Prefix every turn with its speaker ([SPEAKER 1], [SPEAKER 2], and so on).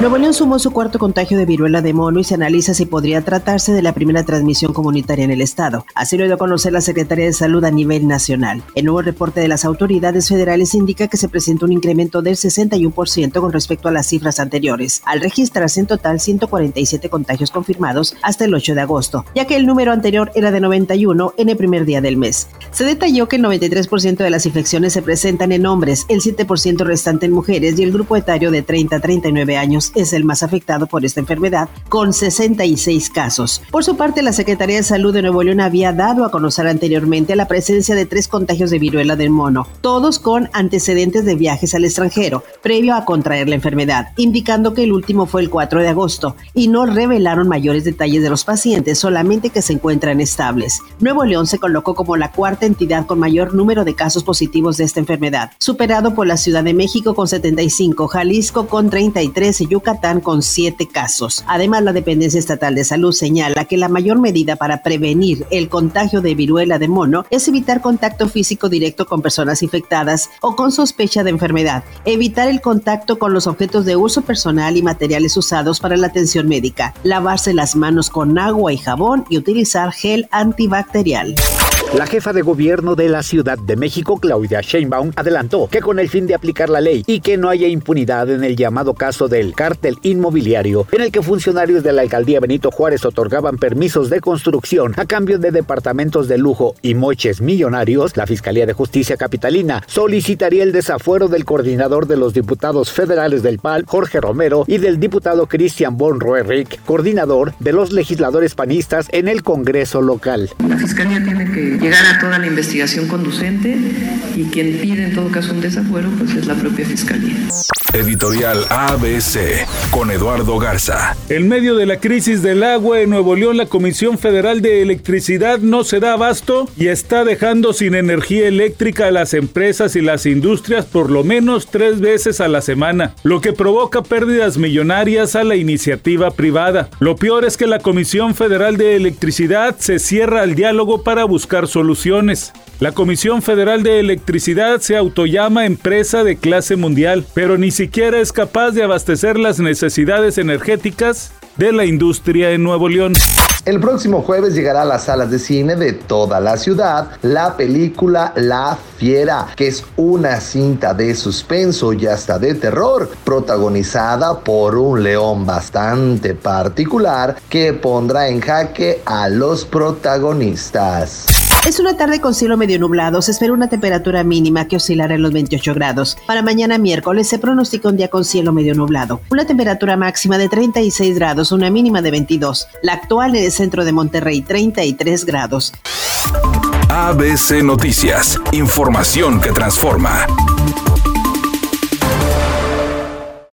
[SPEAKER 1] Nuevo León sumó su cuarto contagio de viruela de mono y se analiza si podría tratarse de la primera transmisión comunitaria en el estado. Así lo dio a conocer la Secretaría de Salud a nivel nacional. El nuevo reporte de las autoridades federales indica que se presenta un incremento del 61% con respecto a las cifras anteriores, al registrarse en total 147 contagios confirmados hasta el 8 de agosto, ya que el número anterior era de 91 en el primer día del mes. Se detalló que el 93% de las infecciones se presentan en hombres, el 7% restante en mujeres y el grupo etario de 30 a 39 años es el más afectado por esta enfermedad, con 66 casos. Por su parte, la Secretaría de Salud de Nuevo León había dado a conocer anteriormente la presencia de tres contagios de viruela del mono, todos con antecedentes de viajes al extranjero, previo a contraer la enfermedad, indicando que el último fue el 4 de agosto, y no revelaron mayores detalles de los pacientes, solamente que se encuentran estables. Nuevo León se colocó como la cuarta entidad con mayor número de casos positivos de esta enfermedad, superado por la Ciudad de México con 75, Jalisco con 33 y Yucatán con siete casos. Además, la Dependencia Estatal de Salud señala que la mayor medida para prevenir el contagio de viruela de mono es evitar contacto físico directo con personas infectadas o con sospecha de enfermedad, evitar el contacto con los objetos de uso personal y materiales usados para la atención médica, lavarse las manos con agua y jabón y utilizar gel antibacterial.
[SPEAKER 2] La jefa de gobierno de la Ciudad de México, Claudia Sheinbaum, adelantó que con el fin de aplicar la ley y que no haya impunidad en el llamado caso del cártel inmobiliario, en el que funcionarios de la alcaldía Benito Juárez otorgaban permisos de construcción a cambio de departamentos de lujo y moches millonarios, la Fiscalía de Justicia Capitalina solicitaría el desafuero del coordinador de los diputados federales del PAL, Jorge Romero, y del diputado Cristian Von Roerich, coordinador de los legisladores panistas en el Congreso local.
[SPEAKER 3] La Fiscalía tiene que llegar a toda la investigación conducente y quien pide en todo caso un desafuero pues es la propia Fiscalía.
[SPEAKER 4] Editorial ABC con Eduardo Garza.
[SPEAKER 5] En medio de la crisis del agua en Nuevo León, la Comisión Federal de Electricidad no se da abasto y está dejando sin energía eléctrica a las empresas y las industrias por lo menos tres veces a la semana, lo que provoca pérdidas millonarias a la iniciativa privada. Lo peor es que la Comisión Federal de Electricidad se cierra al diálogo para buscar soluciones. La Comisión Federal de Electricidad se autollama empresa de clase mundial, pero ni siquiera es capaz de abastecer las necesidades energéticas de la industria en Nuevo León.
[SPEAKER 6] El próximo jueves llegará a las salas de cine de toda la ciudad la película La Fiera, que es una cinta de suspenso y hasta de terror, protagonizada por un león bastante particular que pondrá en jaque a los protagonistas.
[SPEAKER 1] Es una tarde con cielo medio nublado. Se espera una temperatura mínima que oscilará en los 28 grados. Para mañana miércoles se pronostica un día con cielo medio nublado. Una temperatura máxima de 36 grados, una mínima de 22. La actual en el centro de Monterrey, 33 grados.
[SPEAKER 4] ABC Noticias. Información que transforma.